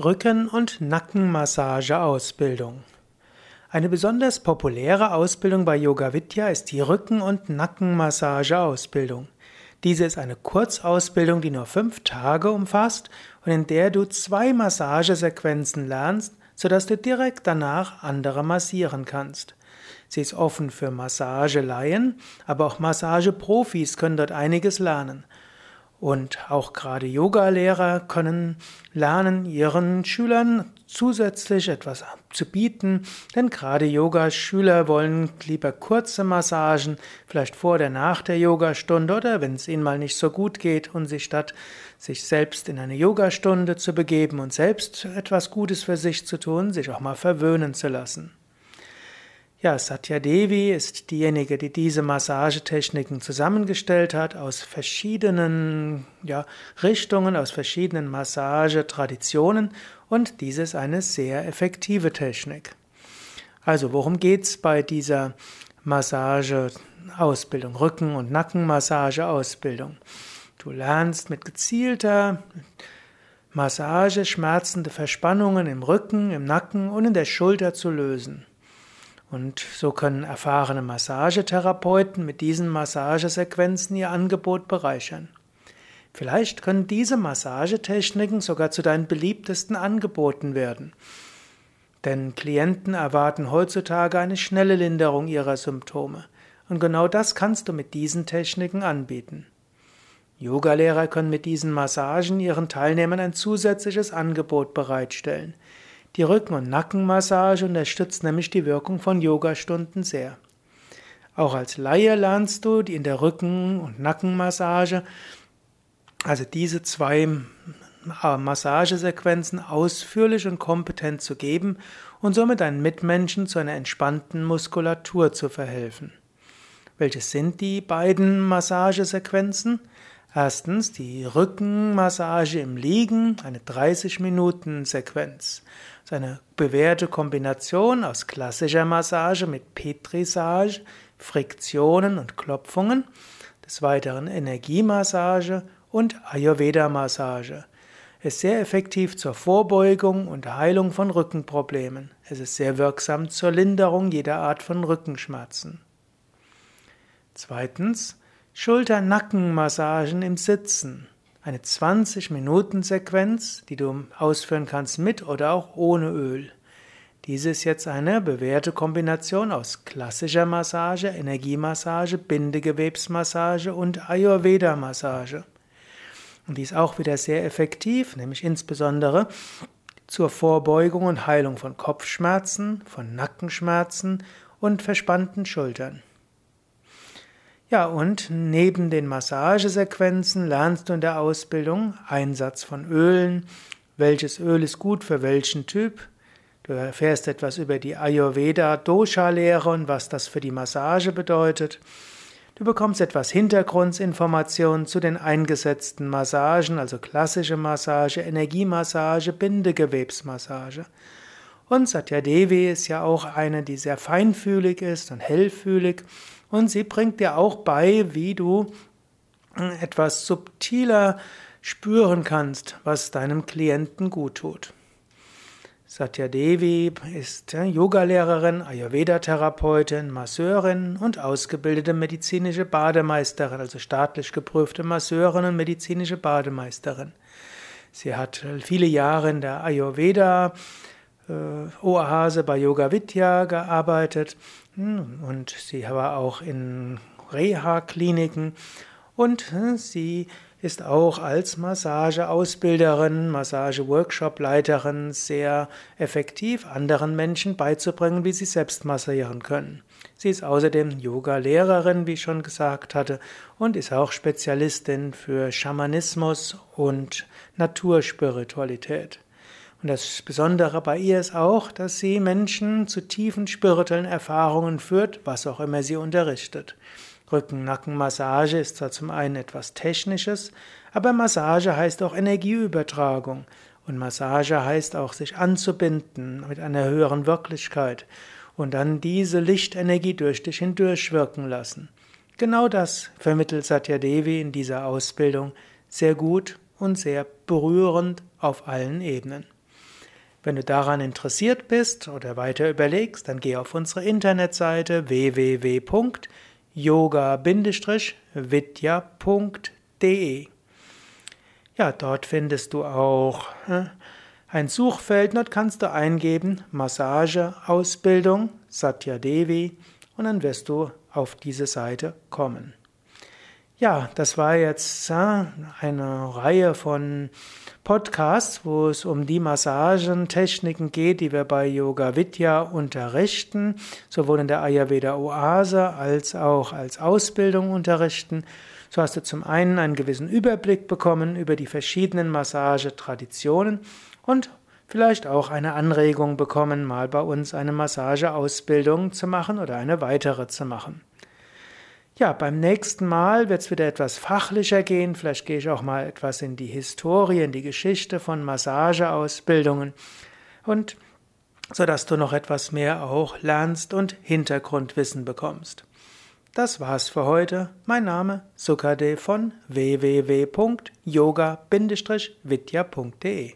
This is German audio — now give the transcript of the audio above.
Rücken- und Nackenmassageausbildung. Eine besonders populäre Ausbildung bei Yoga Vidya ist die Rücken- und Nackenmassageausbildung. Diese ist eine Kurzausbildung, die nur fünf Tage umfasst und in der du zwei Massagesequenzen lernst, sodass du direkt danach andere massieren kannst. Sie ist offen für Massagelaien, aber auch Massageprofis können dort einiges lernen. Und auch gerade Yogalehrer können lernen, ihren Schülern zusätzlich etwas zu bieten, denn gerade Yogaschüler wollen lieber kurze Massagen, vielleicht vor oder nach der Yogastunde oder wenn es ihnen mal nicht so gut geht und sich statt sich selbst in eine Yogastunde zu begeben und selbst etwas Gutes für sich zu tun, sich auch mal verwöhnen zu lassen. Ja, Satya Devi ist diejenige, die diese Massagetechniken zusammengestellt hat aus verschiedenen ja, Richtungen, aus verschiedenen Massagetraditionen und dies ist eine sehr effektive Technik. Also, worum geht's bei dieser Massageausbildung, Rücken- und Nackenmassageausbildung? Du lernst mit gezielter Massage schmerzende Verspannungen im Rücken, im Nacken und in der Schulter zu lösen. Und so können erfahrene Massagetherapeuten mit diesen Massagesequenzen ihr Angebot bereichern. Vielleicht können diese Massagetechniken sogar zu deinen beliebtesten Angeboten werden. Denn Klienten erwarten heutzutage eine schnelle Linderung ihrer Symptome. Und genau das kannst du mit diesen Techniken anbieten. Yogalehrer können mit diesen Massagen ihren Teilnehmern ein zusätzliches Angebot bereitstellen. Die Rücken- und Nackenmassage unterstützt nämlich die Wirkung von Yogastunden sehr. Auch als Laie lernst du in der Rücken- und Nackenmassage, also diese zwei Massagesequenzen ausführlich und kompetent zu geben und somit deinen Mitmenschen zu einer entspannten Muskulatur zu verhelfen. Welches sind die beiden Massagesequenzen? Erstens die Rückenmassage im Liegen, eine 30-Minuten-Sequenz. Das ist eine bewährte Kombination aus klassischer Massage mit Petrisage, Friktionen und Klopfungen, des Weiteren Energiemassage und Ayurveda-Massage. Ist sehr effektiv zur Vorbeugung und Heilung von Rückenproblemen. Es ist sehr wirksam zur Linderung jeder Art von Rückenschmerzen. Zweitens Schulter-Nackenmassagen im Sitzen. Eine 20-Minuten-Sequenz, die du ausführen kannst mit oder auch ohne Öl. Diese ist jetzt eine bewährte Kombination aus klassischer Massage, Energiemassage, Bindegewebsmassage und Ayurveda-Massage. Und die ist auch wieder sehr effektiv, nämlich insbesondere zur Vorbeugung und Heilung von Kopfschmerzen, von Nackenschmerzen und verspannten Schultern. Ja, und neben den Massagesequenzen lernst du in der Ausbildung Einsatz von Ölen, welches Öl ist gut für welchen Typ. Du erfährst etwas über die Ayurveda-Dosha-Lehre und was das für die Massage bedeutet. Du bekommst etwas Hintergrundinformationen zu den eingesetzten Massagen, also klassische Massage, Energiemassage, Bindegewebsmassage. Und Satya Devi ist ja auch eine, die sehr feinfühlig ist und hellfühlig und sie bringt dir auch bei, wie du etwas subtiler spüren kannst, was deinem Klienten gut tut. Satya Devi ist Yogalehrerin, Ayurveda-Therapeutin, Masseurin und ausgebildete medizinische Bademeisterin, also staatlich geprüfte Masseurin und medizinische Bademeisterin. Sie hat viele Jahre in der Ayurveda äh, bei Yoga Vidya gearbeitet hm, und sie war auch in Reha-Kliniken und hm, sie ist auch als Massageausbilderin, Massage-Workshop-Leiterin sehr effektiv, anderen Menschen beizubringen, wie sie selbst massieren können. Sie ist außerdem Yoga-Lehrerin, wie ich schon gesagt hatte, und ist auch Spezialistin für Schamanismus und Naturspiritualität. Und das Besondere bei ihr ist auch, dass sie Menschen zu tiefen spirituellen Erfahrungen führt, was auch immer sie unterrichtet. Rücken-Nacken-Massage ist zwar zum einen etwas Technisches, aber Massage heißt auch Energieübertragung. Und Massage heißt auch, sich anzubinden mit einer höheren Wirklichkeit und dann diese Lichtenergie durch dich hindurch wirken lassen. Genau das vermittelt Satya Devi in dieser Ausbildung sehr gut und sehr berührend auf allen Ebenen. Wenn du daran interessiert bist oder weiter überlegst, dann geh auf unsere Internetseite www.yoga-vidya.de. Ja, dort findest du auch äh, ein Suchfeld, dort kannst du eingeben Massage Ausbildung Satya Devi und dann wirst du auf diese Seite kommen. Ja, das war jetzt eine Reihe von Podcasts, wo es um die Massagentechniken geht, die wir bei Yoga Vidya unterrichten, sowohl in der Ayurveda Oase als auch als Ausbildung unterrichten. So hast du zum einen einen gewissen Überblick bekommen über die verschiedenen Massagetraditionen und vielleicht auch eine Anregung bekommen, mal bei uns eine Massageausbildung zu machen oder eine weitere zu machen. Ja, beim nächsten Mal wird es wieder etwas fachlicher gehen. Vielleicht gehe ich auch mal etwas in die Historie, in die Geschichte von Massageausbildungen und so dass du noch etwas mehr auch lernst und Hintergrundwissen bekommst. Das war's für heute. Mein Name Sukade von www.yoga-vidya.de